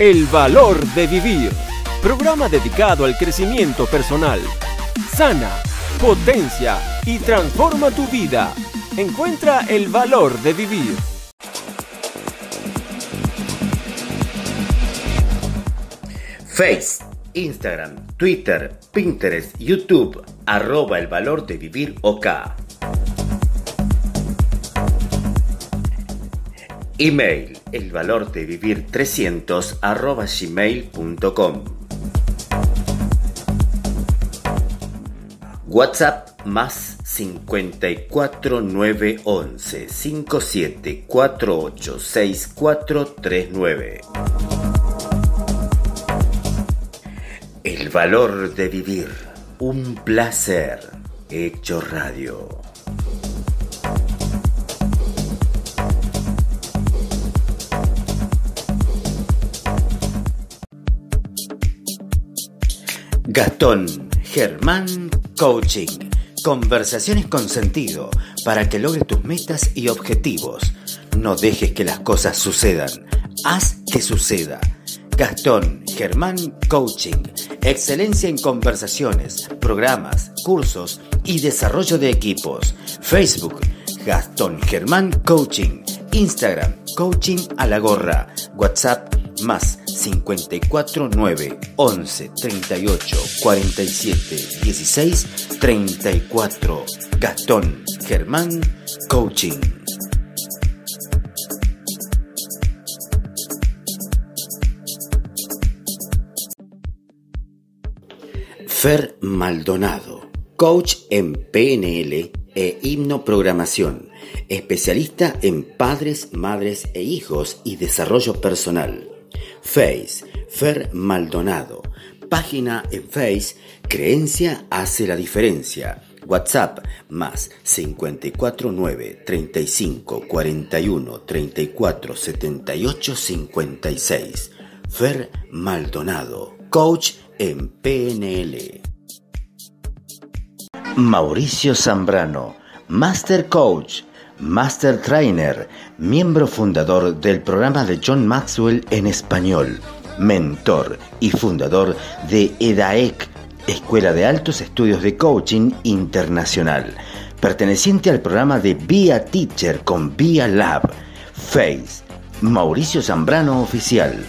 El valor de vivir. Programa dedicado al crecimiento personal. Sana, potencia y transforma tu vida. Encuentra el valor de vivir. Face, Instagram, Twitter, Pinterest, YouTube, arroba el valor de vivir OK. Email, el valor de vivir 300 arroba gmail.com. WhatsApp más 54 911 57 48 6439. El valor de vivir. Un placer. Hecho radio. Gastón Germán Coaching. Conversaciones con sentido para que logres tus metas y objetivos. No dejes que las cosas sucedan. Haz que suceda. Gastón Germán Coaching. Excelencia en conversaciones, programas, cursos y desarrollo de equipos. Facebook Gastón Germán Coaching. Instagram Coaching a la gorra. WhatsApp más 54 9 11 38 47 16 34. Gastón Germán Coaching. Fer Maldonado, coach en PNL e himnoprogramación, especialista en padres, madres e hijos y desarrollo personal. Face, Fer Maldonado. Página en Face, Creencia hace la diferencia. WhatsApp más 549 35 41 34 78 56. Fer Maldonado, coach en PNL. Mauricio Zambrano, Master Coach, Master Trainer, miembro fundador del programa de John Maxwell en español, mentor y fundador de EDAEC, Escuela de Altos Estudios de Coaching Internacional, perteneciente al programa de Via Teacher con Via Lab, Face, Mauricio Zambrano Oficial,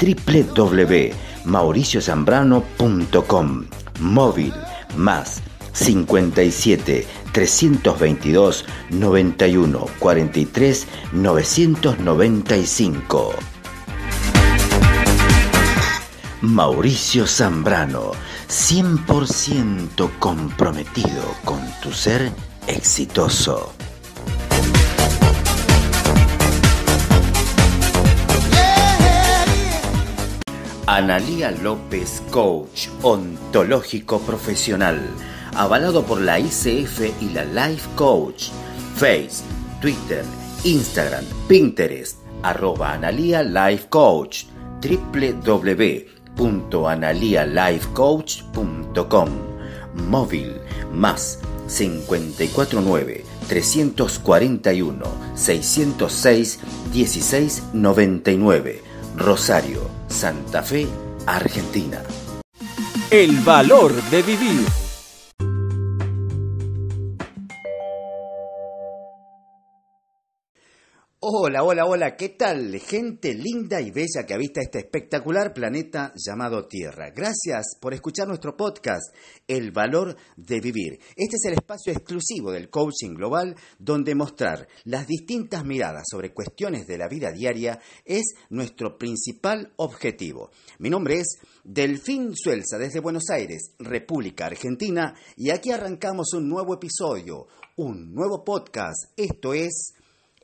www.mauriciozambrano.com, móvil, más 57 322 91 43 995. Mauricio Zambrano, 100% comprometido con tu ser exitoso. Analía López, coach ontológico profesional, avalado por la ICF y la Life Coach. Face, Twitter, Instagram, Pinterest, arroba Analía Life Coach, www.analialifecoach.com. Móvil más 549 341 606 1699. Rosario, Santa Fe, Argentina. El valor de vivir. Hola, hola, hola, ¿qué tal? Gente linda y bella que habita este espectacular planeta llamado Tierra. Gracias por escuchar nuestro podcast, El Valor de Vivir. Este es el espacio exclusivo del coaching global donde mostrar las distintas miradas sobre cuestiones de la vida diaria es nuestro principal objetivo. Mi nombre es Delfín Suelza desde Buenos Aires, República Argentina, y aquí arrancamos un nuevo episodio, un nuevo podcast. Esto es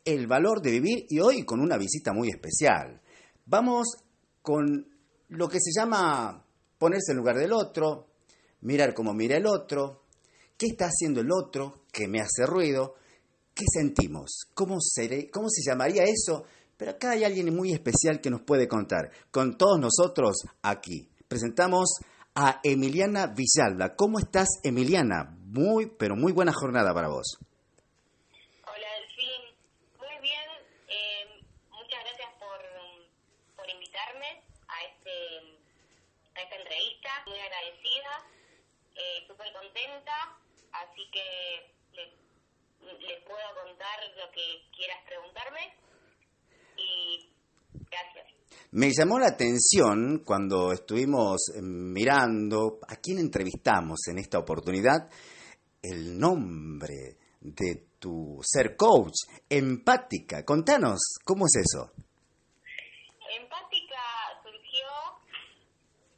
el valor de vivir y hoy con una visita muy especial. Vamos con lo que se llama ponerse en lugar del otro, mirar cómo mira el otro, qué está haciendo el otro, qué me hace ruido, qué sentimos, cómo, seré, cómo se llamaría eso. Pero acá hay alguien muy especial que nos puede contar. Con todos nosotros aquí. Presentamos a Emiliana Villalba. ¿Cómo estás, Emiliana? Muy, pero muy buena jornada para vos. este a esta entrevista, muy agradecida, eh, súper contenta, así que les, les puedo contar lo que quieras preguntarme y gracias. Me llamó la atención cuando estuvimos eh, mirando a quién entrevistamos en esta oportunidad el nombre de tu ser coach, empática. Contanos, ¿cómo es eso? Empática surgió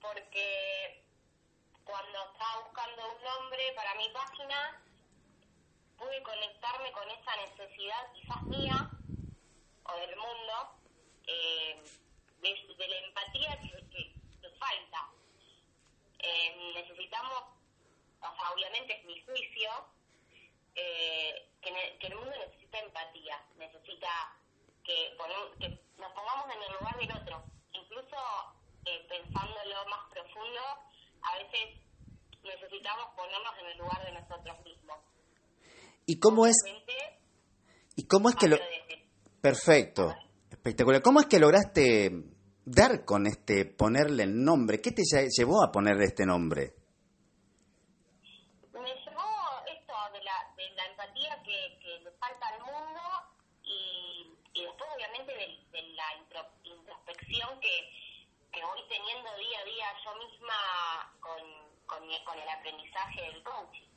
porque cuando estaba buscando para mi página, pude conectarme con esa necesidad quizás mía o del mundo eh, de, la empatía que, que, falta. Eh, necesitamos, o sea, obviamente es mi juicio, eh, que, el mundo necesita empatía, necesita que, que nos pongamos en el lugar del otro. Incluso pensándolo más profundo, a veces necesitamos ponernos en el lugar de nosotros mismos. ¿Y cómo es? ¿Y cómo es que lo... Perfecto, espectacular. ¿Cómo es que lograste dar con este, ponerle el nombre? ¿Qué te llevó a ponerle este nombre? Me llevó esto de la, de la empatía que, que le falta al mundo y, y después obviamente de, de la intro, introspección que, que voy teniendo día a día yo misma con, con, con el aprendizaje del coaching.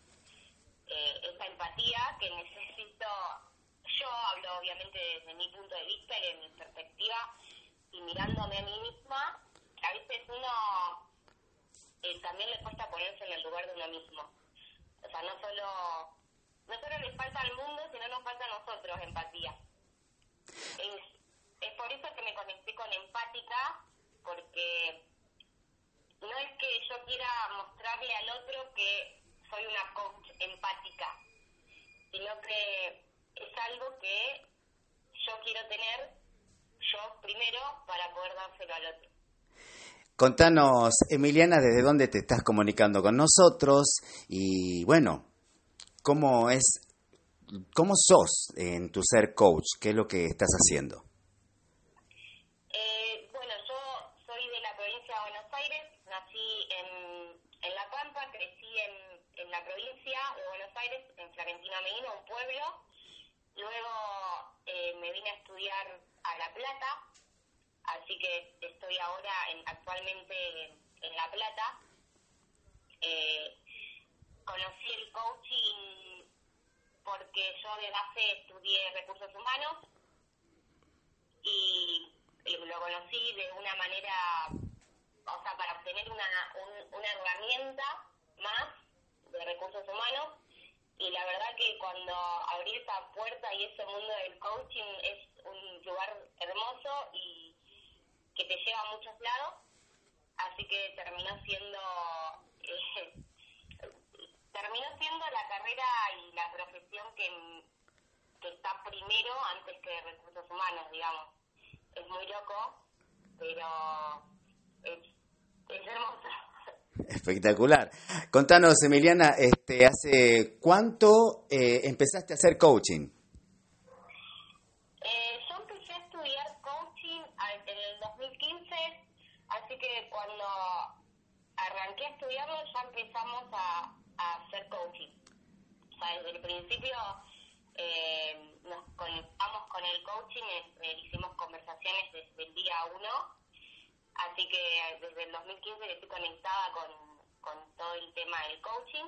Eh, esa empatía que necesito, yo hablo obviamente desde mi punto de vista y de mi perspectiva y mirándome a mí misma, a veces uno eh, también le cuesta ponerse en el lugar de uno mismo. O sea, no solo, no solo le falta al mundo, sino nos falta a nosotros empatía. Es, es por eso que me conecté con empática, porque no es que yo quiera mostrarle al otro que soy una coach empática, sino que es algo que yo quiero tener yo primero para poder dárselo al otro. Contanos, Emiliana, desde dónde te estás comunicando con nosotros y bueno, cómo es, cómo sos en tu ser coach, qué es lo que estás haciendo. Eh, bueno, yo soy de la provincia de Buenos Aires, nací en, en La Pampa, crecí en, en la provincia de Buenos Aires, en Medina, un pueblo. Luego eh, me vine a estudiar a La Plata, así que estoy ahora en, actualmente en La Plata. Eh, conocí el coaching porque yo de base estudié recursos humanos y lo conocí de una manera, o sea, para obtener una, un, una herramienta más de recursos humanos y la verdad que cuando abrí esa puerta y ese mundo del coaching es un lugar hermoso y que te lleva a muchos lados, así que terminó siendo eh, terminó siendo la carrera y la profesión que, que está primero antes que recursos humanos, digamos. Es muy loco, pero es, es hermoso. Espectacular. Contanos, Emiliana, este, ¿hace cuánto eh, empezaste a hacer coaching? Eh, yo empecé a estudiar coaching en el 2015, así que cuando arranqué a estudiarlo ya empezamos a, hacer coaching. O sea, desde el principio eh, nos conectamos con el coaching, eh, hicimos conversaciones desde el día uno Así que desde el 2015 estoy conectada con, con todo el tema del coaching,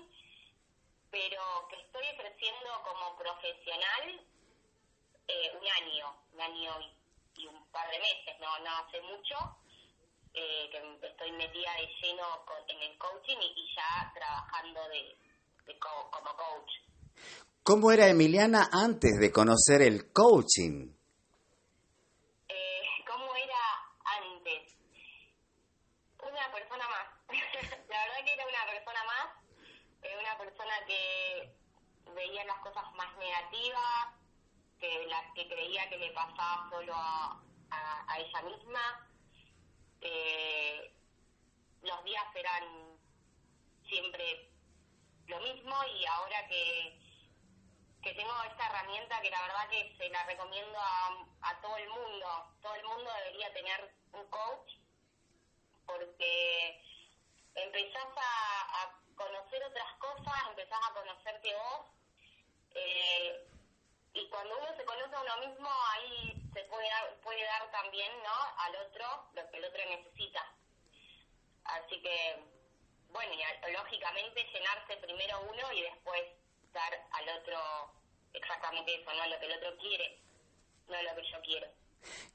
pero que estoy ejerciendo como profesional eh, un año, un año y, un par de meses, no, no hace mucho, eh, que estoy metida de lleno con, en el coaching y, y ya trabajando de, de co como coach. ¿Cómo era Emiliana antes de conocer el coaching? Eh, ¿Cómo era antes? Una persona más. la verdad que era una persona más, eh, una persona que veía las cosas más negativas, que las que creía que le pasaba solo a, ella misma. Eh, los días eran siempre lo mismo y ahora que, que tengo esta herramienta que la verdad que se la recomiendo a, todo el mundo, todo el mundo debería tener un coach empezás a, conocer otras cosas, empezás a conocerte vos. Eh, y cuando uno se conoce a uno mismo, ahí se puede dar, puede dar también ¿no? al otro lo que el otro necesita. Así que, bueno, y lógicamente llenarse primero uno y después dar al otro exactamente eso, no lo que el otro quiere, no lo que yo quiero.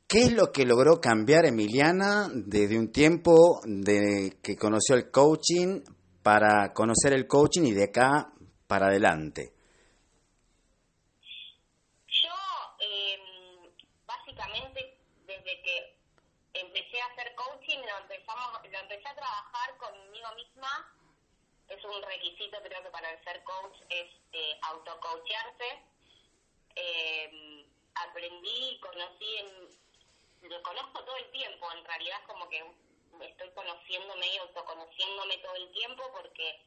¿Qué es lo que logró cambiar Emiliana desde un tiempo de que conoció el coaching para conocer el coaching y de acá para adelante? Yo, em, básicamente, desde que empecé a hacer coaching, lo, empezamos, lo empecé a trabajar conmigo misma. Es un requisito, creo que para ser coach es eh, autocoacharse. Eh, aprendí y conocí en lo conozco todo el tiempo, en realidad como que estoy conociéndome y autoconociéndome todo el tiempo porque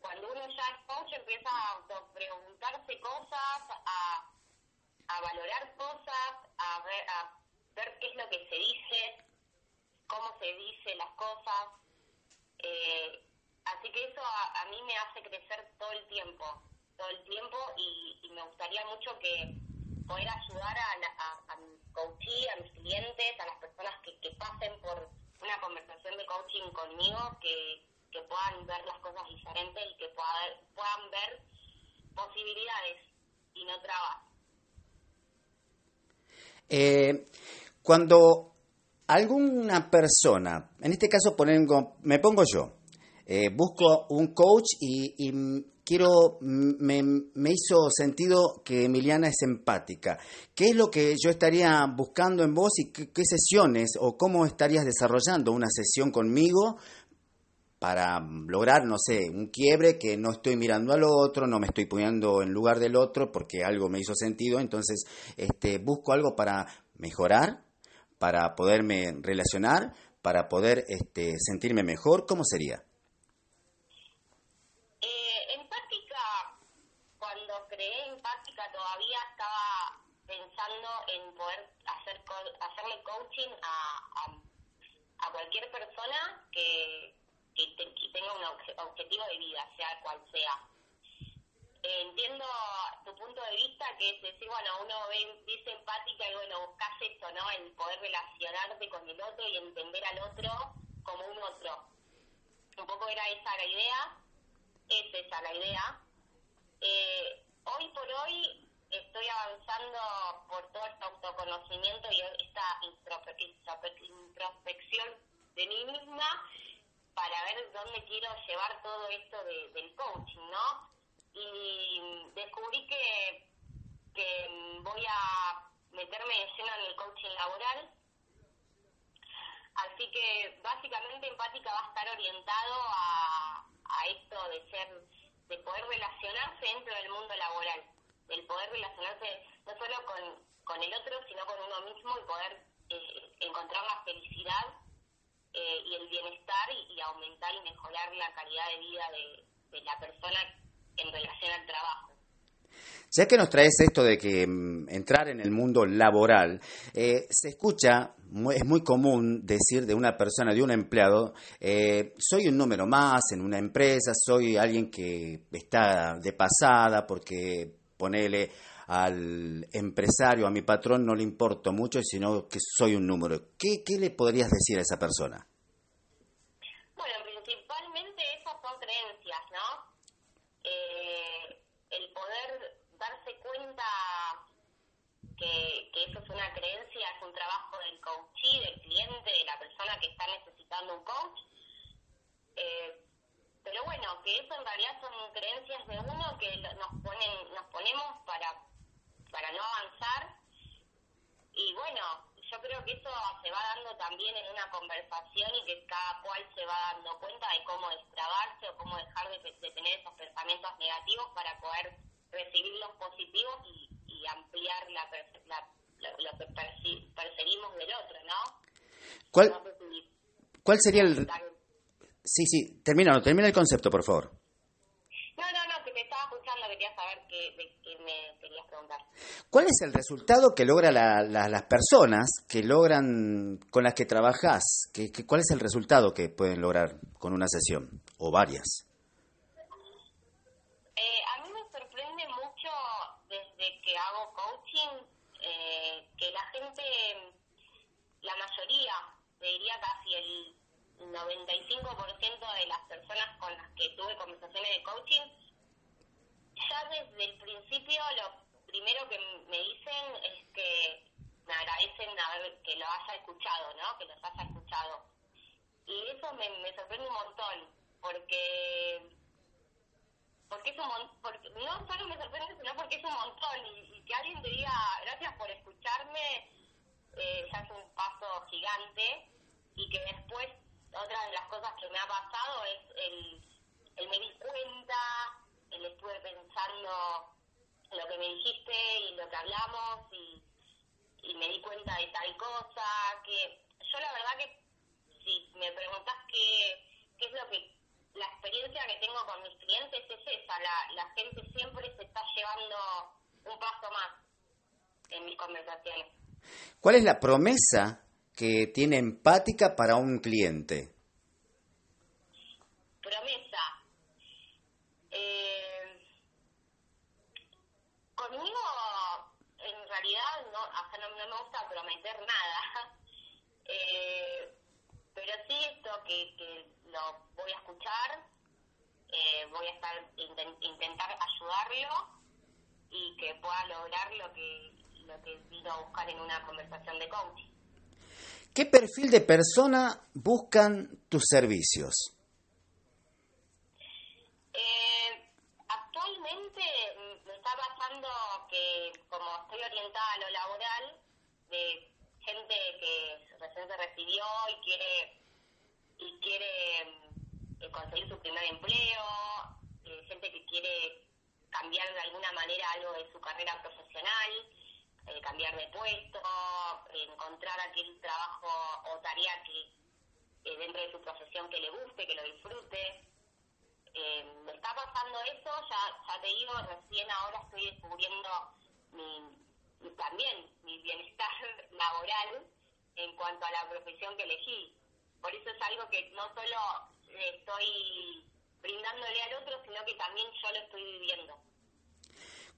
cuando uno ya es coach empieza a preguntarse cosas, a, a valorar cosas, a ver, a ver qué es lo que se dice, cómo se dice las cosas. Eh, así que eso a, mí me hace crecer todo el tiempo, todo el tiempo y, y me gustaría mucho que poder ayudar a, a, a, mi coachee, a mis clientes, a las personas que, pasen por una conversación de coaching conmigo, que, puedan ver las cosas diferentes y que puedan ver posibilidades y no trabas. Eh, cuando alguna persona, en este caso me pongo yo, eh, busco un coach y, quiero, me, me, hizo sentido que Emiliana es empática. ¿Qué es lo que yo estaría buscando en vos y qué, sesiones o cómo estarías desarrollando una sesión conmigo para lograr, no sé, un quiebre que no estoy mirando al otro, no me estoy poniendo en lugar del otro porque algo me hizo sentido, entonces este, busco algo para mejorar, para poderme relacionar, para poder este, sentirme mejor, ¿cómo sería? En poder hacer hacerle coaching a, a, cualquier persona que, que, tenga un objetivo de vida, sea cual sea. entiendo tu punto de vista, que es decir, bueno, uno ve, dice empática y bueno, buscas eso, ¿no? El poder relacionarte con el otro y entender al otro como un otro. Un poco era esa la idea, es esa la idea. Eh, hoy por hoy estoy avanzando por todo este autoconocimiento y esta introspección de mí misma para ver dónde quiero llevar todo esto del coaching, ¿no? Y descubrí que, que voy a meterme de lleno en el coaching laboral. Así que básicamente empática va a estar orientado a, a esto de ser, de poder relacionarse dentro del mundo laboral el poder relacionarse no solo con, con el otro, sino con uno mismo y poder eh, encontrar la felicidad eh, y el bienestar y, aumentar y mejorar la calidad de vida de, la persona en relación al trabajo. Ya que nos traes esto de que mm, entrar en el mundo laboral, eh, se escucha, es muy común decir de una persona, de un empleado, soy un número más en una empresa, soy alguien que está de pasada porque ponele al empresario, a mi patrón, no le importo mucho, sino que soy un número. ¿Qué, qué le podrías decir a esa persona? Bueno, principalmente esas son creencias, ¿no? Eh, el poder darse cuenta que, que eso es una creencia, es un trabajo del coachee, del cliente, de la persona que está necesitando un coach. Eh, pero bueno, que eso en realidad son creencias de uno que nos ponen, nos ponemos para, para no avanzar. Y bueno, yo creo que eso se va dando también en una conversación y que cada cual se va dando cuenta de cómo destrabarse o cómo dejar de, tener esos pensamientos negativos para poder recibir los positivos y, ampliar la, lo que percibimos del otro, ¿no? ¿Cuál, ¿cuál sería el, Sí, sí, termina, termina el concepto, por favor. No, no, no, que te estaba escuchando, quería saber que, que me querías preguntar. ¿Cuál es el resultado que logra la, las personas que logran con las que trabajas? ¿Qué, cuál es el resultado que pueden lograr con una sesión o varias? Eh, a mí me sorprende mucho desde que hago coaching eh, que la gente, la mayoría, te diría casi el 95% de las personas con las que tuve conversaciones de coaching, ya desde el principio lo primero que me dicen es que me agradecen que lo haya escuchado, ¿no? Que los haya escuchado. Y eso me, sorprende un montón, porque porque es un porque no solo me sorprende, sino porque es un montón. Y, que alguien te diga gracias por escucharme, eh, ya es un paso gigante. Y que después, otra de las cosas que me ha pasado es el, me di cuenta, el estuve pensando lo que me dijiste y lo que hablamos y, y me di cuenta de tal cosa. Que yo, la verdad, que si me preguntas qué, qué es lo que la experiencia que tengo con mis clientes es esa, la, la gente siempre se está llevando un paso más en mis conversaciones. ¿Cuál es la promesa que tiene empática para un cliente? Promesa. Eh, conmigo, en realidad, no, hasta no, me gusta prometer nada. Eh, pero sí esto que, que lo voy a escuchar, eh, voy a estar intentar ayudarlo y que pueda lograr lo que lo que vino a buscar en una conversación de coaching. ¿Qué perfil de persona buscan tus servicios? Eh, actualmente me está pasando que como estoy orientada a lo laboral, de gente que recién se recibió y quiere y quiere eh, conseguir su primer empleo, eh, gente que quiere cambiar de alguna manera algo de su carrera profesional, eh, cambiar de puesto, encontrar aquel trabajo o tarea que dentro de su profesión que le guste, que lo disfrute. me está pasando eso, ya, ya te digo, recién ahora estoy descubriendo mi, también mi bienestar laboral en cuanto a la profesión que elegí por eso es algo que no solo estoy brindándole al otro, sino que también yo lo estoy viviendo.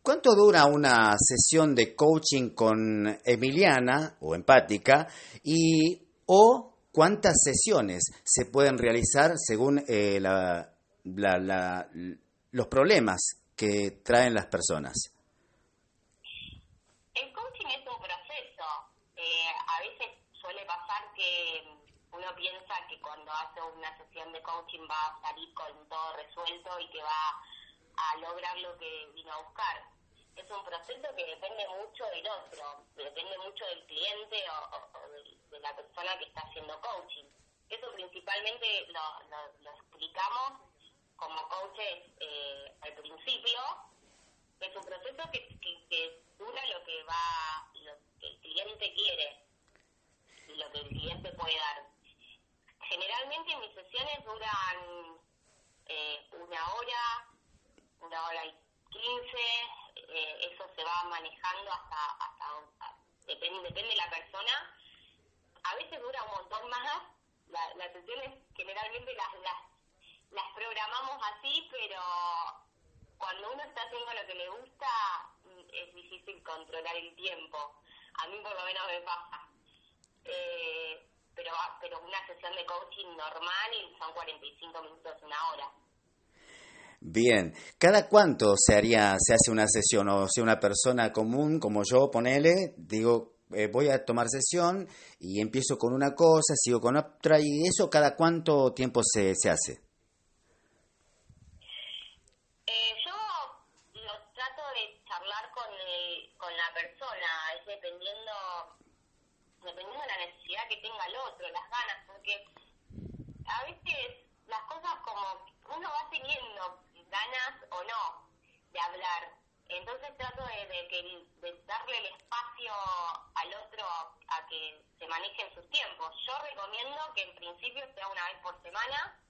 ¿Cuánto dura una sesión de coaching con Emiliana o empática y o cuántas sesiones se pueden realizar según eh, la, la, los problemas que traen las personas? El coaching es un proceso. Eh, a veces suele pasar que uno piensa que cuando hace una sesión de coaching va a salir con todo resuelto y que va a lograr lo que vino a buscar. Es un proceso que depende mucho del otro, depende mucho del cliente o, de, la persona que está haciendo coaching. Eso principalmente lo, explicamos como coaches eh, al principio. Es un proceso que, que dura lo que va, lo que el cliente quiere y lo que el cliente puede dar generalmente mis sesiones duran eh, una hora, una hora y quince, eh, eso se va manejando hasta, hasta depende, depende de la persona. A veces dura un montón más, las sesiones generalmente las, las, programamos así, pero cuando uno está haciendo lo que le gusta es difícil controlar el tiempo. A mí por lo menos me pasa. Eh, pero, pero una sesión de coaching normal son 45 minutos, una hora. Bien, ¿cada cuánto se haría, se hace una sesión? O sea, una persona común como yo, ponele, digo, eh, voy a tomar sesión y empiezo con una cosa, sigo con otra, y eso cada cuánto tiempo se, se hace? Eh, yo lo trato de charlar con, con la persona, es dependiendo dependiendo de la necesidad que tenga el otro, las ganas, porque a veces las cosas como uno va teniendo ganas o no de hablar, entonces trato de, que, de darle el espacio al otro a que se manejen sus tiempos. Yo recomiendo que en principio sea una vez por semana,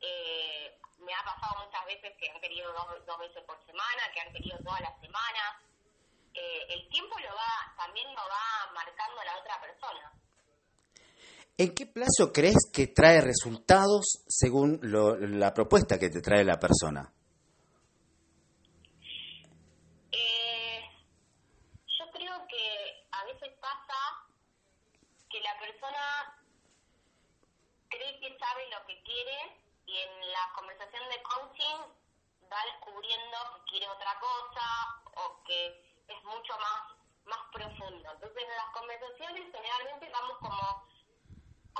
eh, me ha pasado muchas veces que han querido dos, dos veces por semana, que han querido toda la semana. Eh, el tiempo lo va, también lo va marcando la otra persona. ¿En qué plazo crees que trae resultados según lo, la propuesta que te trae la persona? Eh, yo creo que a veces pasa que la persona cree que sabe lo que quiere y en la conversación de coaching va descubriendo que quiere otra cosa o que es mucho más más profundo. Entonces en las conversaciones generalmente vamos como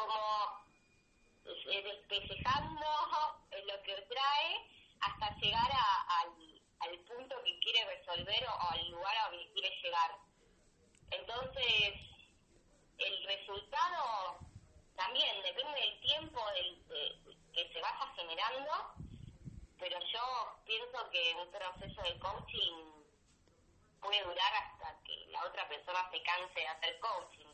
como eh, despejando lo que trae hasta llegar al, punto que quiere resolver o, al lugar a donde quiere llegar. Entonces, el resultado también depende del tiempo que se vaya generando, pero yo pienso que un proceso de coaching puede durar hasta que la otra persona se canse de hacer coaching.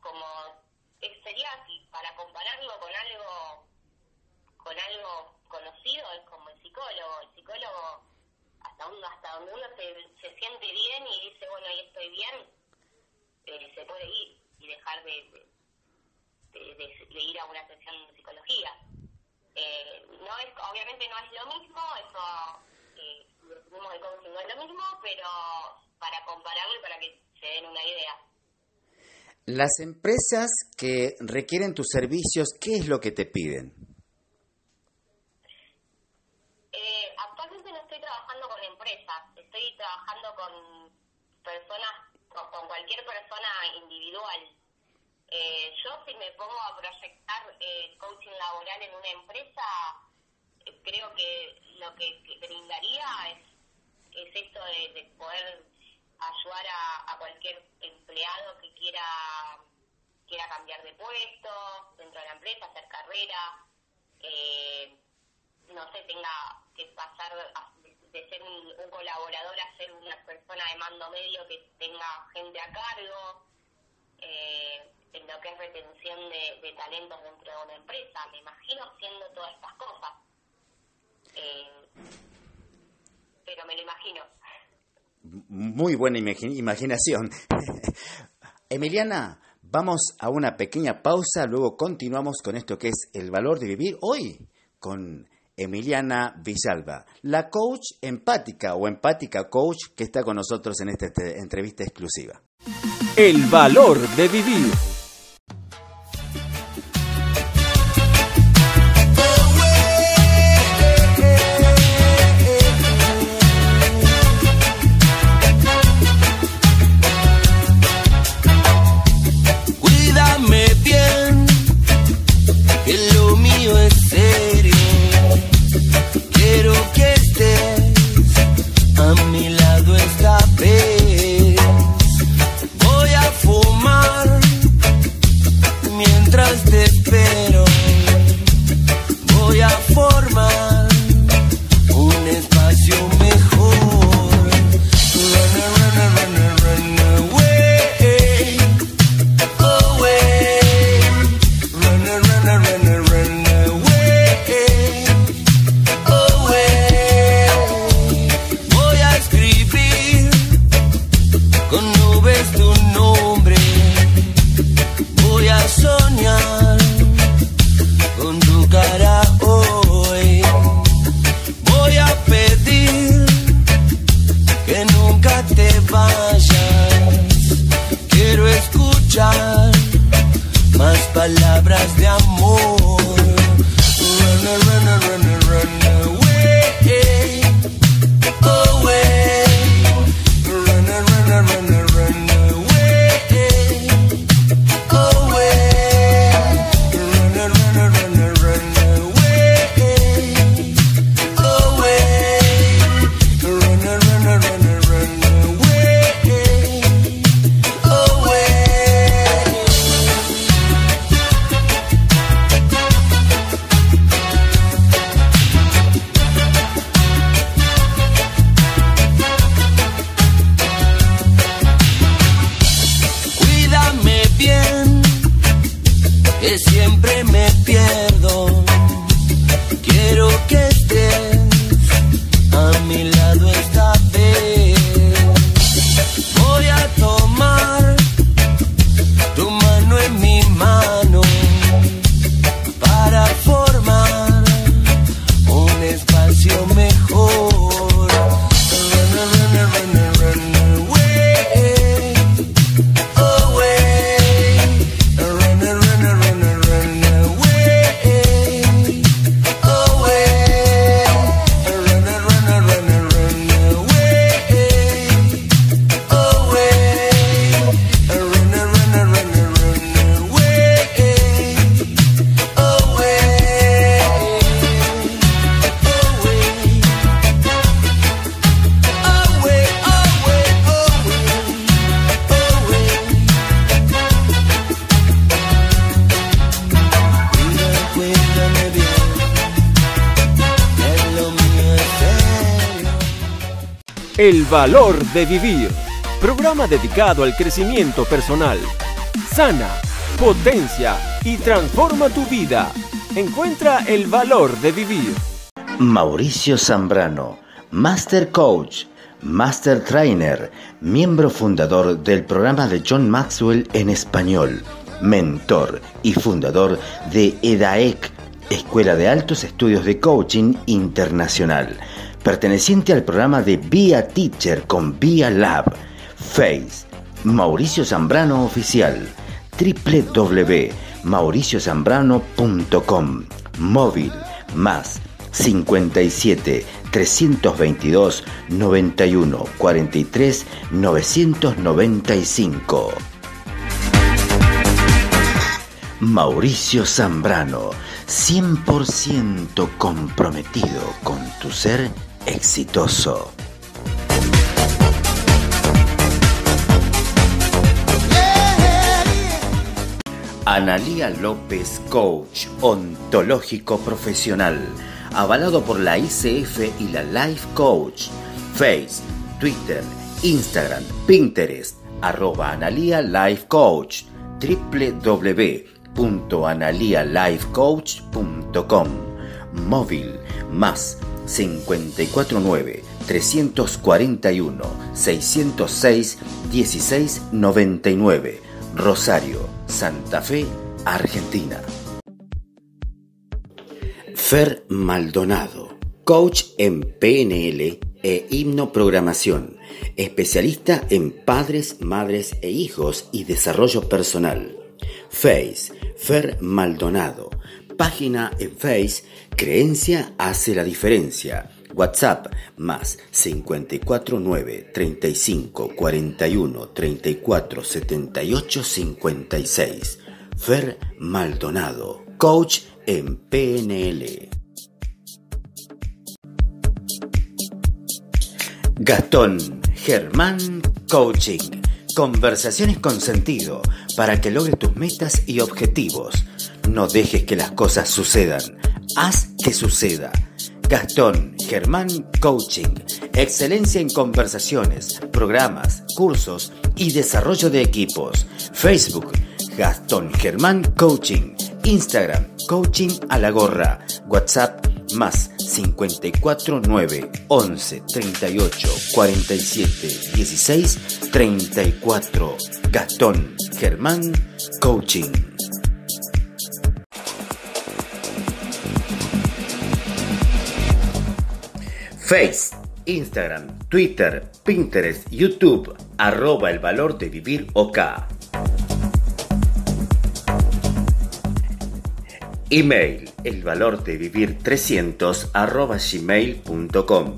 Como eh, sería así, para compararlo con algo con algo conocido es como el psicólogo. El psicólogo, hasta, un, hasta donde uno se, se siente bien y dice, bueno, ahí estoy bien, eh, se puede ir y dejar de, de, ir a una sesión de psicología. Eh, no es, obviamente no es lo mismo, eso eh, lo decimos de coaching no es lo mismo, pero para compararlo y para que se den una idea. Las empresas que requieren tus servicios, ¿qué es lo que te piden? Eh, actualmente no estoy trabajando con empresas, estoy trabajando con personas, con, cualquier persona individual. Eh, yo si me pongo a proyectar eh, coaching laboral en una empresa, creo que lo que, brindaría es, es esto de poder ayudar a, a cualquier empleado que quiera quiera cambiar de puesto dentro de la empresa, hacer carrera, eh, no sé, tenga que pasar de, ser un, un colaborador a ser una persona de mando medio que tenga gente a cargo, eh, en lo que es retención de, de talentos dentro de una empresa. Me imagino haciendo todas estas cosas. Eh, pero me lo imagino. Muy buena imagi- imaginación. Emiliana, vamos a una pequeña pausa, luego continuamos con esto que es el valor de vivir hoy con Emiliana Villalba, la coach empática o empática coach que está con nosotros en esta este- entrevista exclusiva. El valor de vivir. El valor de vivir. Programa dedicado al crecimiento personal. Sana, potencia y transforma tu vida. Encuentra el valor de vivir. Mauricio Zambrano, Master Coach, Master Trainer, miembro fundador del programa de John Maxwell en español, mentor y fundador de EDAEC, Escuela de Altos Estudios de Coaching Internacional, perteneciente al programa de Via Teacher con Via Lab, Face, Mauricio Zambrano Oficial, www.mauriciozambrano.com, móvil, más 57 322 91 43 995. Mauricio Zambrano, 100% comprometido con tu ser exitoso. Analía López, coach ontológico profesional, avalado por la ICF y la Life Coach. Face, Twitter, Instagram, Pinterest, arroba Analía Life Coach, www.analialifecoach.com, móvil más 549 341 606 1699, Rosario, Santa Fe, Argentina. Fer Maldonado, coach en PNL e himnoprogramación, especialista en padres, madres e hijos y desarrollo personal. Face, Fer Maldonado, página en Face, Creencia hace la diferencia. WhatsApp más 549 35 41 34 78 56. Fer Maldonado, coach en PNL. Gastón Germán Coaching. Conversaciones con sentido para que logres tus metas y objetivos. No dejes que las cosas sucedan. Haz que suceda. Gastón Germán Coaching. Excelencia en conversaciones, programas, cursos y desarrollo de equipos. Facebook Gastón Germán Coaching. Instagram Coaching a la gorra. WhatsApp más 54 9 11 38 47 16 34. Gastón Germán Coaching. Face, Instagram, Twitter, Pinterest, YouTube, arroba el valor de vivir OK. Email, el valor de vivir 300 arroba gmail.com.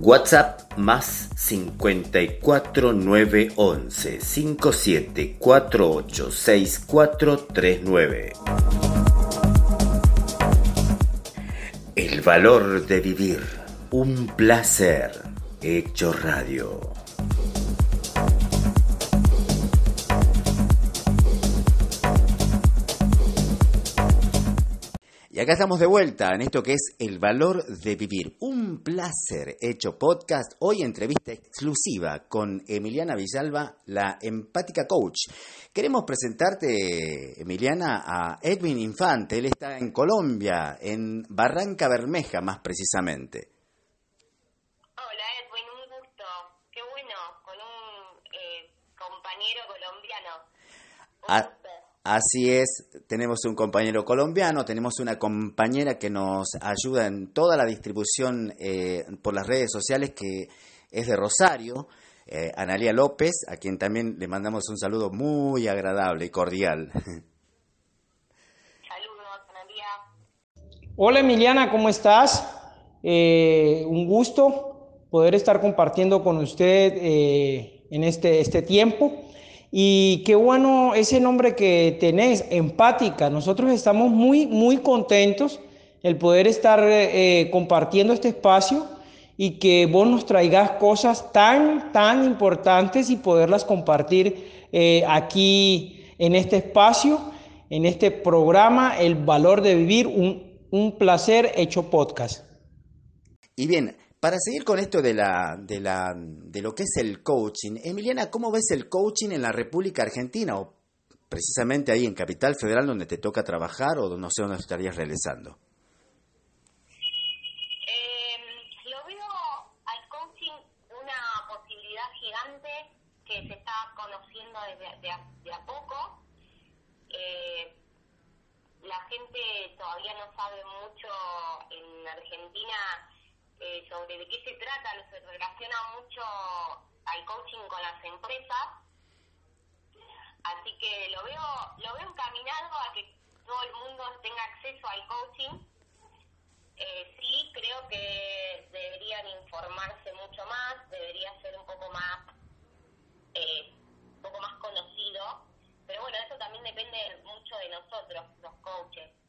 WhatsApp más 54 911 El valor de vivir. Un placer. Hecho radio. Y acá estamos de vuelta en esto que es el valor de vivir. Un placer hecho podcast. Hoy entrevista exclusiva con Emiliana Villalba, la empática coach. Queremos presentarte, Emiliana, a Edwin Infante. Él está en Colombia, en Barranca Bermeja más precisamente. Hola Edwin, un gusto. Qué bueno, con un eh, compañero colombiano. Un Ah. Así es, tenemos un compañero colombiano, tenemos una compañera que nos ayuda en toda la distribución eh, por las redes sociales que es de Rosario, eh, Analia López, a quien también le mandamos un saludo muy agradable y cordial. Saludos, Analia. Hola Emiliana, ¿cómo estás? Eh, un gusto poder estar compartiendo con usted eh, en este, este tiempo. Y qué bueno ese nombre que tenés, empática. Nosotros estamos muy, muy contentos el poder estar eh, compartiendo este espacio y que vos nos traigas cosas tan, tan importantes y poderlas compartir eh, aquí en este espacio, en este programa, El Valor de Vivir, un, un placer hecho podcast. Y bien, para seguir con esto de, la, de, la, de lo que es el coaching, Emiliana, ¿cómo ves el coaching en la República Argentina o precisamente ahí en Capital Federal donde te toca trabajar o no sé dónde estarías realizando? Todavía no sabe mucho en Argentina eh, sobre de qué se trata, se relaciona mucho al coaching con las empresas, así que lo veo, lo veo encaminado a que todo el mundo tenga acceso al coaching. Eh, sí, creo que deberían informarse mucho más, debería ser un poco más, eh, un poco más conocido, pero bueno, eso también depende mucho de nosotros, los coaches.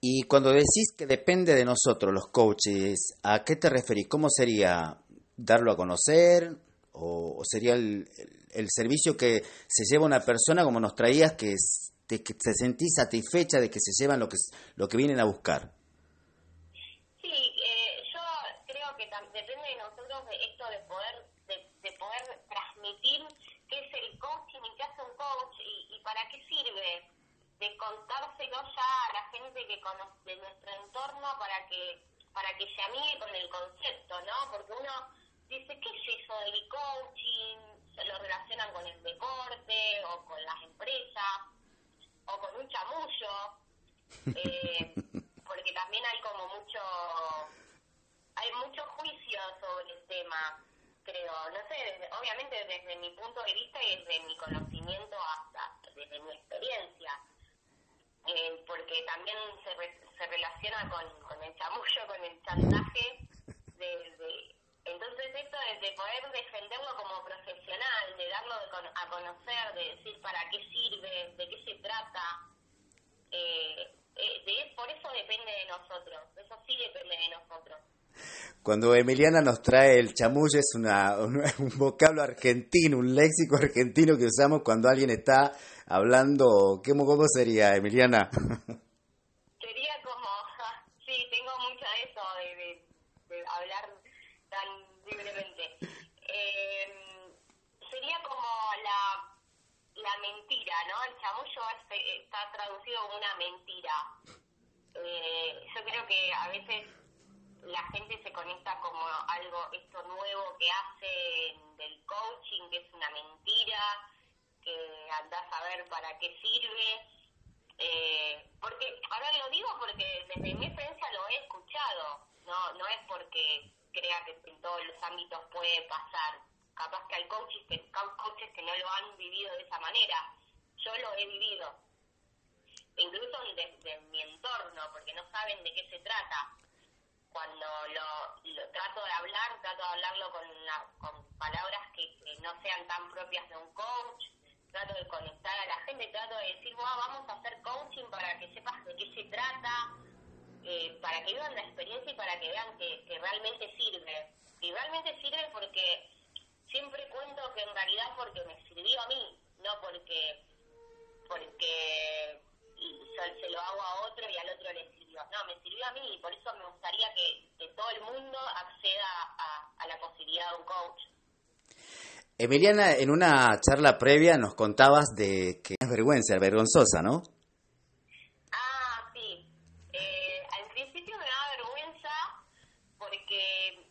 Y cuando decís que depende de nosotros, los coaches, ¿a qué te referís? ¿Cómo sería darlo a conocer? ¿O sería el, el servicio que se lleva una persona, como nos traías, que, se sentís satisfecha de que se llevan lo que, lo que vienen a buscar? Sí, eh, yo creo que depende de nosotros de esto de poder de, de poder transmitir qué es el coaching y qué hace un coach y para qué sirve, de contárselo ya a la gente que conoce de nuestro entorno para que para que se amigue con el concepto, ¿no? Porque uno dice, ¿qué es eso del coaching? Se lo relacionan con el deporte o con las empresas o con un chamullo. Eh, porque también hay como mucho hay mucho juicio sobre el tema creo no sé desde- obviamente desde mi punto de vista y desde mi conocimiento hasta desde mi experiencia Eh, porque también se, re- se relaciona con, el chamullo con el chantaje de, de- entonces esto de, de poder defenderlo como profesional de darlo a conocer de decir para qué sirve de qué se trata eh, eh, de, por eso depende de nosotros, eso sí depende de nosotros. Cuando Emiliana nos trae el chamuyo es una, un, un vocablo argentino, un léxico argentino que usamos cuando alguien está hablando. ¿Cómo, cómo sería, Emiliana? Sería como, sí, tengo mucho de eso, de, de, hablar tan libremente. Eh, sería como la, la mentira, ¿no? El chamullo es- está traducido como una mentira. Eh, yo creo que a veces la gente se conecta como algo, esto nuevo que hacen del coaching, que es una mentira, que andás a ver para qué sirve. Eh, porque, ahora lo digo porque desde mi experiencia lo he escuchado, no no es porque crea que en todos los ámbitos puede pasar. Capaz que hay coaches que, coaches que no lo han vivido de esa manera. Yo lo he vivido. Incluso desde mi entorno, porque no saben de qué se trata cuando lo, trato de hablar, trato de hablarlo con, la- con palabras que no sean tan propias de un coach, trato de conectar a la gente, trato de decir, "Buah, vamos a hacer coaching para que sepas de qué se trata, eh, para que vivan la experiencia y para que vean que, realmente sirve. Y realmente sirve porque siempre cuento que en realidad porque me sirvió a mí, no porque porque se lo hago a otro y al otro le sirvió. No, me sirvió a mí y por eso me gustaría que, todo el mundo acceda a la posibilidad de un coach. Emiliana, en una charla previa nos contabas de que es vergüenza, vergonzosa, ¿no? Ah, sí. Eh, al principio me daba vergüenza porque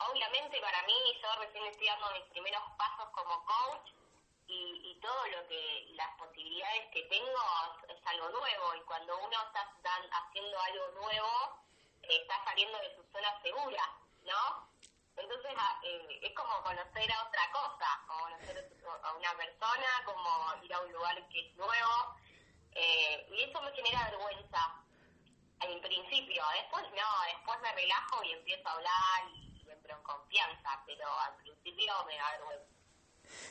obviamente para mí yo recién estoy dando mis primeros pasos como coach y, todo lo que las posibilidades que tengo es, algo nuevo y cuando uno está haciendo algo nuevo está saliendo de su zona segura, ¿no? Entonces ah, eh, es como conocer a otra cosa, como conocer a una persona, como ir a un lugar que es nuevo eh, y eso me genera vergüenza en principio, después no, después me relajo y empiezo a hablar y, entro en confianza, pero al principio me da vergüenza.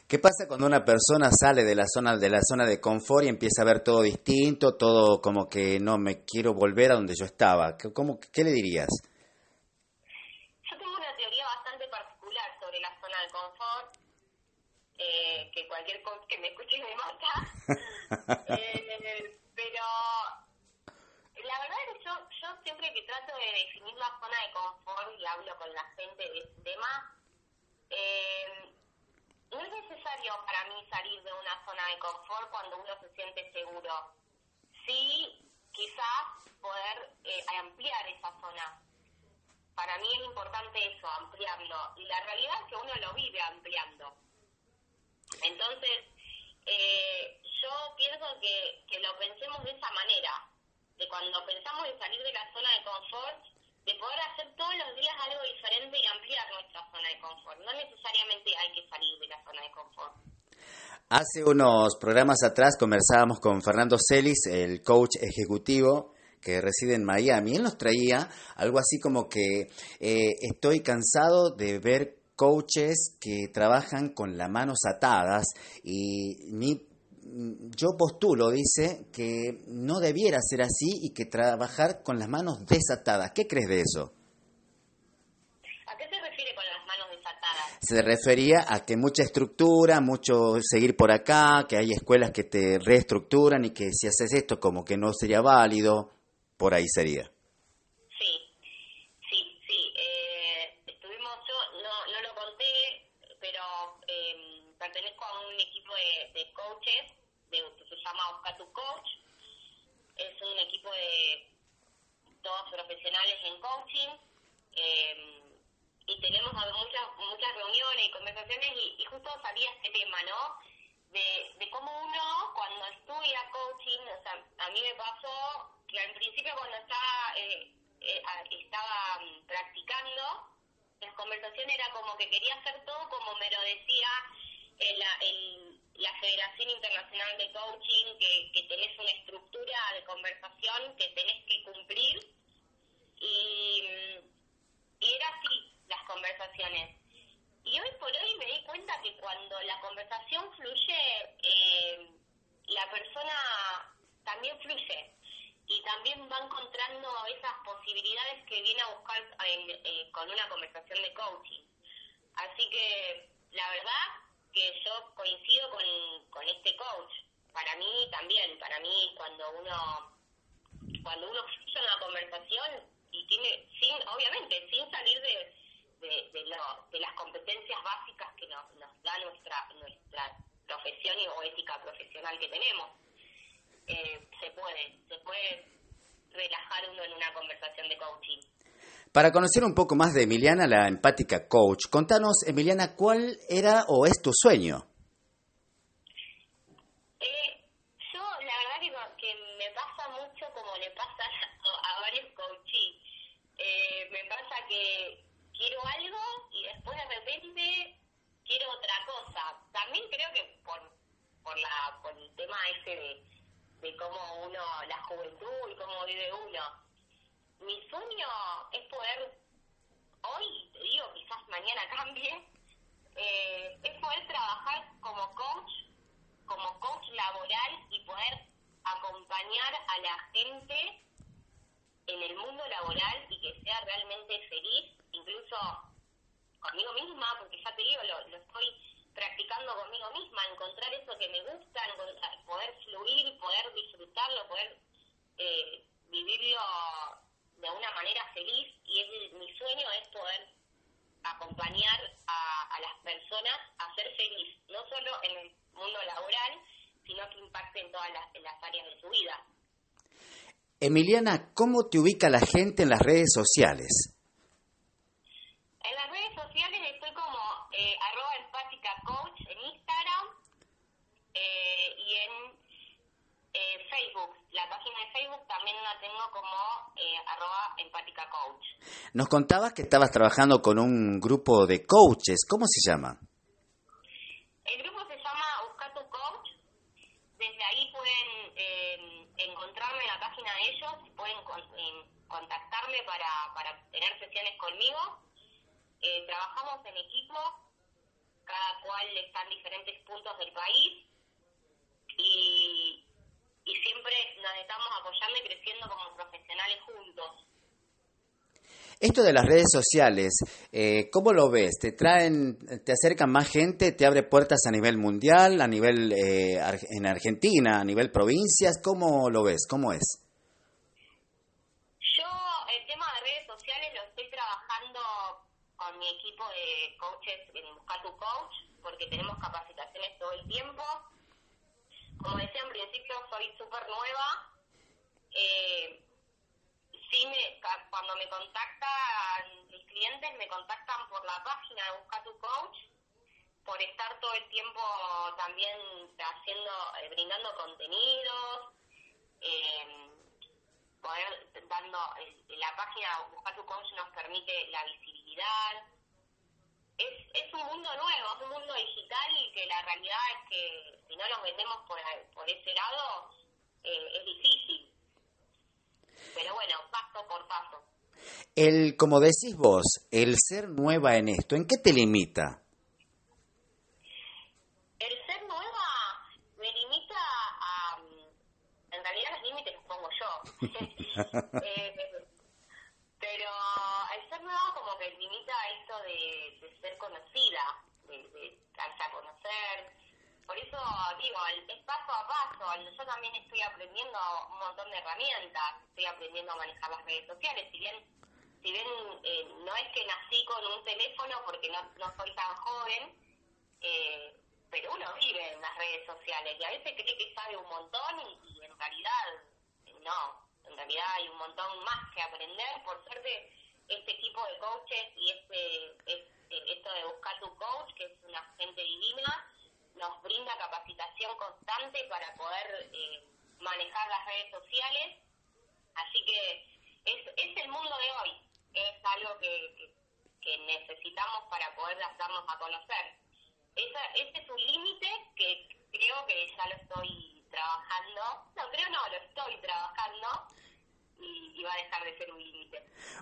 ¿Qué pasa cuando una persona sale de la zona de la zona de confort y empieza a ver todo distinto, todo como que no me quiero volver a donde yo estaba? ¿Qué, cómo, qué le dirías? cualquier cosa que me escuche me mata. Eh, pero la verdad es que yo, yo siempre que trato de definir la zona de confort y hablo con la gente de este tema, eh, no es necesario para mí salir de una zona de confort cuando uno se siente seguro. Sí, quizás poder eh, ampliar esa zona. Para mí es importante eso, ampliarlo. Y la realidad es que uno lo vive ampliando. Entonces, eh, yo pienso que, que lo pensemos de esa manera, de cuando pensamos en salir de la zona de confort, de poder hacer todos los días algo diferente y ampliar nuestra zona de confort. No necesariamente hay que salir de la zona de confort. Hace unos programas atrás conversábamos con Fernando Celis, el coach ejecutivo que reside en Miami. Él nos traía algo así como que eh, estoy cansado de ver coaches que trabajan con las manos atadas y mi yo postulo, dice, que no debiera ser así y que trabajar con las manos desatadas. ¿Qué crees de eso? ¿A qué se refiere con las manos desatadas? Se refería a que mucha estructura, mucho seguir por acá, que hay escuelas que te reestructuran y que si haces esto como que no sería válido, por ahí sería. Sí, sí, sí. Eh, estuvimos, yo no, no lo conté, pero eh, pertenezco a un equipo de, de que se llama Oscatu Coach. Es un equipo de todos profesionales en coaching. eh, y tenemos muchas muchas reuniones y conversaciones y, justo salía este tema, ¿no? De, de cómo uno cuando estudia coaching, o sea, a mí me pasó que al principio cuando estaba, eh, eh, a- estaba mm, practicando, las conversaciones era como que quería hacer todo como me lo decía la, el- la Federación Internacional de Coaching, que, que tenés una estructura de conversación que tenés que cumplir. Y, y era así las conversaciones. Y hoy por hoy me di cuenta que cuando la conversación fluye, eh, la persona también fluye y también va encontrando esas posibilidades que viene a buscar en- eh, con una conversación de coaching. Así que la verdad que yo coincido con, con este coach. Para mí también, para mí cuando uno cuando uno fluye en la conversación y tiene, sin, obviamente, sin salir de, de, de, lo- de las competencias básicas que nos, nos da nuestra, nuestra profesión y, o ética profesional que tenemos, eh, se puede, se puede relajar uno en una conversación de coaching. Para conocer un poco más de Emiliana, la empática coach, contanos, Emiliana, ¿cuál era o es tu sueño? Eh, yo, la verdad que, que me pasa mucho como le pasa a, a varios coaches. Eh, me pasa que quiero algo y después de repente quiero otra cosa. También creo que por, por, la, por el tema ese de cómo uno, la juventud y cómo vive uno. Mi sueño es poder, hoy, te digo, quizás mañana cambie, eh, es poder trabajar como coach como coach laboral y poder acompañar a la gente en el mundo laboral y que sea realmente feliz, incluso conmigo misma, porque ya te digo, lo, estoy practicando conmigo misma, encontrar eso que me gusta, poder fluir, poder disfrutarlo, poder eh, vivirlo de una manera feliz y es, mi sueño es poder acompañar a, a las personas a ser feliz, no solo en el mundo laboral, sino que impacte en todas las, en las áreas de su vida. Emiliana, ¿cómo te ubica la gente en las redes sociales? En las redes sociales estoy como eh, arroba empática coach en Instagram eh, y en eh, Facebook. La página de Facebook también la tengo como eh, arroba empática coach. Nos contabas que estabas trabajando con un grupo de coaches, ¿cómo se llama? El grupo se llama Busca tu Coach. Desde ahí pueden eh, encontrarme en la página de ellos, pueden con- eh, contactarme para, para tener sesiones conmigo. Eh, trabajamos en equipo, cada cual está en diferentes puntos del país y, y siempre nos estamos apoyando y creciendo como profesionales juntos. Esto de las redes sociales, eh, ¿cómo lo ves? ¿Te traen, te acercan más gente, te abre puertas a nivel mundial, a nivel eh, en Argentina, a nivel provincias? ¿Cómo lo ves? ¿Cómo es? Yo el tema de redes sociales lo estoy trabajando con mi equipo de coaches en Buscar tu Coach, porque tenemos capacitaciones todo el tiempo. Como decía en principio, soy súper nueva. Eh, sí, me, cuando me contactan mis clientes, me contactan por la página de Busca tu Coach, por estar todo el tiempo también haciendo, eh, brindando contenidos, eh, poder dando, el- la página Busca tu Coach nos permite la visibilidad. Es, es un mundo nuevo, es un mundo digital y que la realidad es que si no nos metemos por, por ese lado, eh, es difícil. Pero bueno, paso por paso. El, como decís vos, el ser nueva en esto, ¿en qué te limita? El ser nueva me limita a... En realidad los límites los pongo yo. Eh, pero el ser nueva como que de, ser conocida, de, de a conocer. Por eso digo, es paso a paso. Yo también estoy aprendiendo un montón de herramientas, estoy aprendiendo a manejar las redes sociales. Si bien, si bien eh, no es que nací con un teléfono porque no, no soy tan joven, eh, pero uno vive en las redes sociales y a veces cree que sabe un montón y, y en realidad eh, no, en realidad hay un montón más que aprender. Por suerte, este equipo de coaches y este, es- eh, esto de buscar tu coach, que es una gente divina, nos brinda capacitación constante para poder eh, manejar las redes sociales. Así que es, es el mundo de hoy, es algo que, que, que necesitamos para poder darnos a conocer. Esa, ese es un límite que creo que ya lo estoy trabajando. No, creo no, lo estoy trabajando y, va a dejar de ser un límite.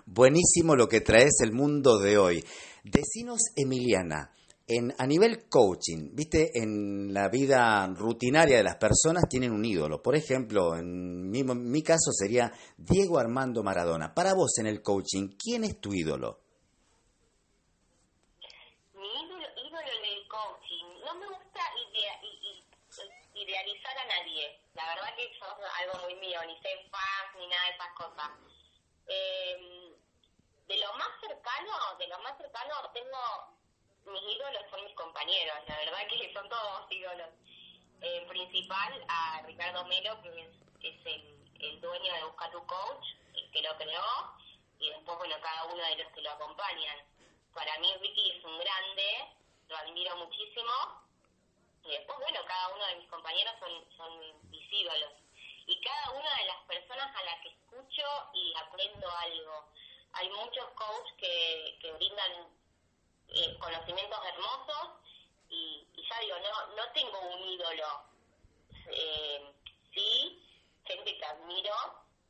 Buenísimo lo que traes el mundo de hoy. Decinos, Emiliana, en, a nivel coaching, viste, en la vida rutinaria de las personas tienen un ídolo. Por ejemplo, en mi, mi caso sería Diego Armando Maradona. Para vos en el coaching, ¿quién es tu ídolo? Mi ídolo, ídolo en el coaching, no me gusta idea- i- i- idealizar a nadie. La verdad que es algo muy mío, ni ser fan ni nada de esas cosas. Eh, de lo más cercano, de lo más cercano tengo mis ídolos son mis compañeros, la verdad que son todos ídolos. Principal a Ricardo Melo, que es, es el, el dueño de Busca tu Coach, el que lo creó, y después, bueno, cada uno de los que lo acompañan. Para mí Ricky es un grande, lo admiro muchísimo, y después, bueno, cada uno de mis compañeros son, son mis ídolos. Y cada una de las personas a las que escucho y aprendo algo. Hay muchos coaches que, que brindan eh, conocimientos hermosos y, y ya digo, no, no tengo un ídolo. Eh, sí, gente que admiro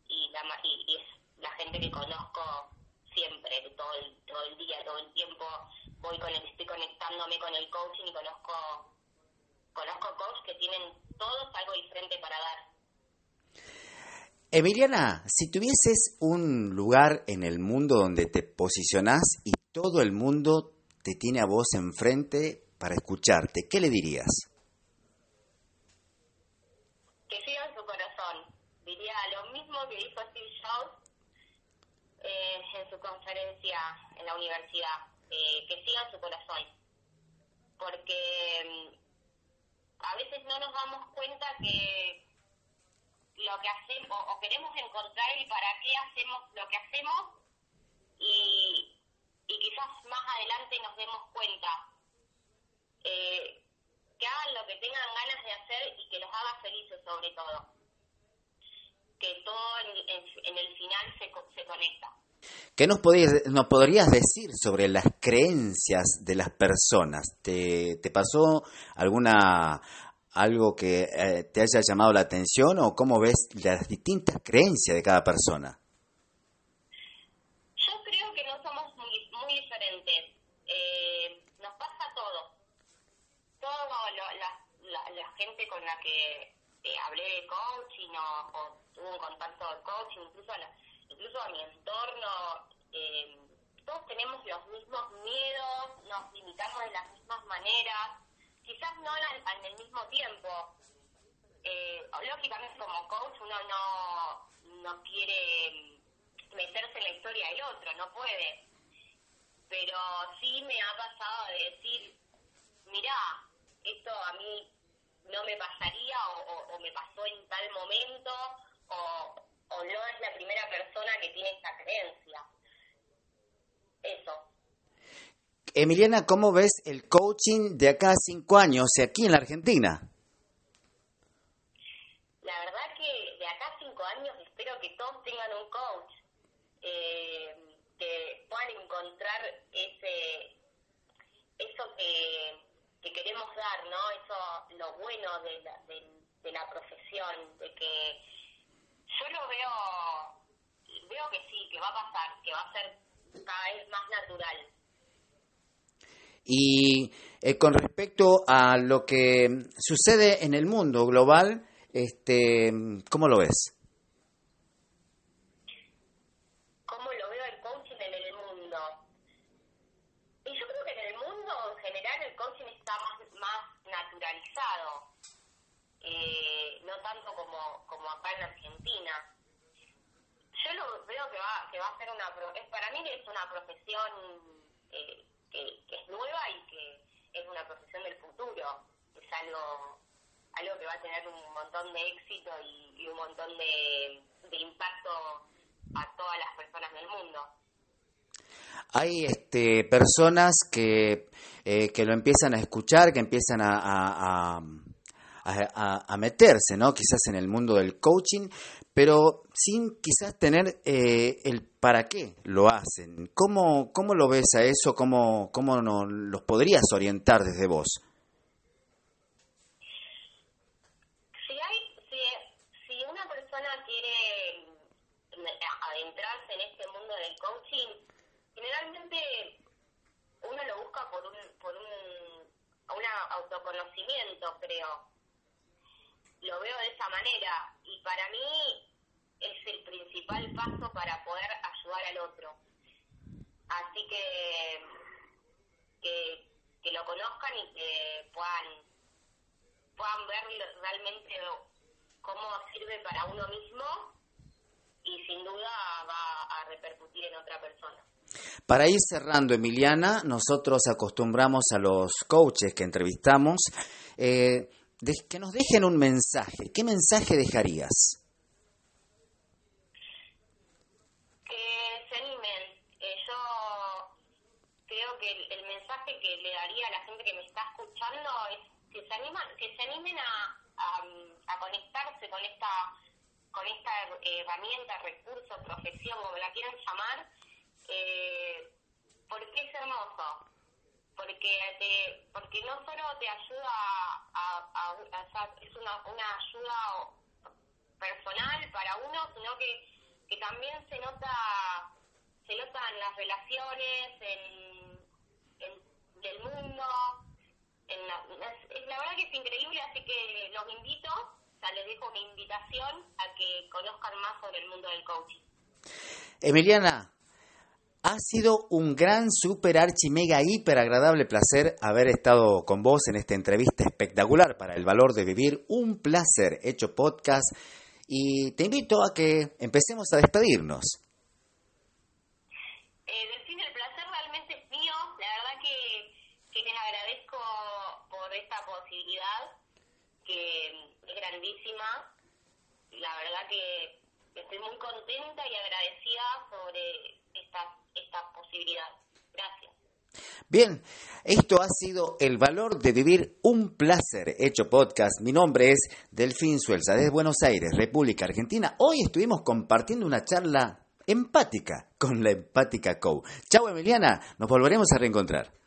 y, la, y, y es la gente que conozco siempre, todo el, todo el día, todo el tiempo voy con el, estoy conectándome con el coaching y conozco conozco coaches que tienen todos algo diferente para dar. Emiliana, si tuvieses un lugar en el mundo donde te posicionás y todo el mundo te tiene a vos enfrente para escucharte, ¿qué le dirías? que sigan su corazón. Diría lo mismo que dijo Steve Jobs eh, en su conferencia en la universidad, eh, que sigan su corazón. Porque mm, a veces no nos damos cuenta que lo que hacemos, o, queremos encontrar el para qué hacemos lo que hacemos y, y quizás más adelante nos demos cuenta. Eh, que hagan lo que tengan ganas de hacer y que los haga felices sobre todo. Que todo en, en- el final se, se conecta. ¿Qué nos, nos podrías decir sobre las creencias de las personas? ¿Te, te pasó alguna algo que eh, te haya llamado la atención o cómo ves las distintas creencias de cada persona? Yo creo que no somos muy, diferentes. Eh, nos pasa todo. Todo lo- la, gente con la que eh, hablé de coaching o, o tuve un contacto de coaching, incluso a, la- incluso a mi entorno, todos tenemos los mismos miedos, nos limitamos de las mismas maneras, quizás no al, al mismo tiempo. Eh, lógicamente como coach uno no, no quiere meterse en la historia del otro, no puede. Pero sí me ha pasado de decir, mirá, esto a mí no me pasaría o, o- o me pasó en tal momento o, o no es la primera persona que tiene esta creencia. Eso. Emiliana, ¿cómo ves el coaching de acá a cinco años aquí en la Argentina? La verdad que de acá a cinco años espero que todos tengan un coach, eh, que puedan encontrar ese eso que, que queremos dar, ¿no? Eso, lo bueno de la, de, de la profesión, de que yo lo veo, veo que sí, que va a pasar, que va a ser cada vez más natural. Y eh, con respecto a lo que sucede en el mundo global, este, ¿cómo lo ves? cómo lo veo el coaching en el mundo. Y yo creo que en el mundo en general el coaching está más, más naturalizado, eh, no tanto como, como acá en Argentina. Yo lo veo que va, que va a ser una, pro- es, para mí es una profesión eh, que, que es nueva y que es una profesión del futuro. Es algo, algo que va a tener un montón de éxito y, un montón de, de impacto a todas las personas del mundo. Hay este, personas que, eh, que lo empiezan a escuchar, que empiezan a- a- a meterse, ¿no? Quizás en el mundo del coaching, pero sin quizás tener eh, el para qué lo hacen. ¿Cómo, cómo lo ves a eso? ¿Cómo, cómo los podrías orientar desde vos? Si hay, si una persona quiere mm, adentrarse en este mundo del coaching, generalmente uno lo busca por un, por un, un autoconocimiento, creo. Lo veo de esa manera y para mí es el principal paso para poder ayudar al otro. Así que que, lo conozcan y que puedan puedan ver realmente cómo sirve para uno mismo y sin duda va a repercutir en otra persona. Para ir cerrando, Emiliana, nosotros acostumbramos a los coaches que entrevistamos eh, de- que nos dejen un mensaje. ¿Qué mensaje dejarías? Que se animen. Eh, yo creo que el, el que le daría a la gente que me está escuchando es que se animan, que se animen a, a, conectarse con esta con esta eh, herramienta, recurso, profesión, como la quieran llamar, eh, porque es hermoso. Porque te, porque no solo te ayuda a, a- es una, una ayuda personal para uno, sino que, que también se nota se nota en las relaciones, en- del mundo. En la, es, la verdad que es increíble, así que los invito, o les dejo una invitación a que conozcan más sobre el mundo del coaching. Emiliana, ha sido un gran, super, archi, mega, hiper agradable placer haber estado con vos en esta entrevista espectacular para el valor de vivir. Un placer hecho podcast y te invito a que empecemos a despedirnos. Eh, Delfín, el placer realmente es mío. La verdad que, que les agradezco por esta posibilidad, que La verdad que estoy muy contenta y agradecida sobre esta, esta posibilidad. Gracias. Bien, esto ha sido El Valor de Vivir, un placer hecho podcast. Mi nombre es Delfín Suelza, desde Buenos Aires, República Argentina. Hoy estuvimos compartiendo una charla empática con la Empática Co. Chao Emiliana, nos volveremos a reencontrar.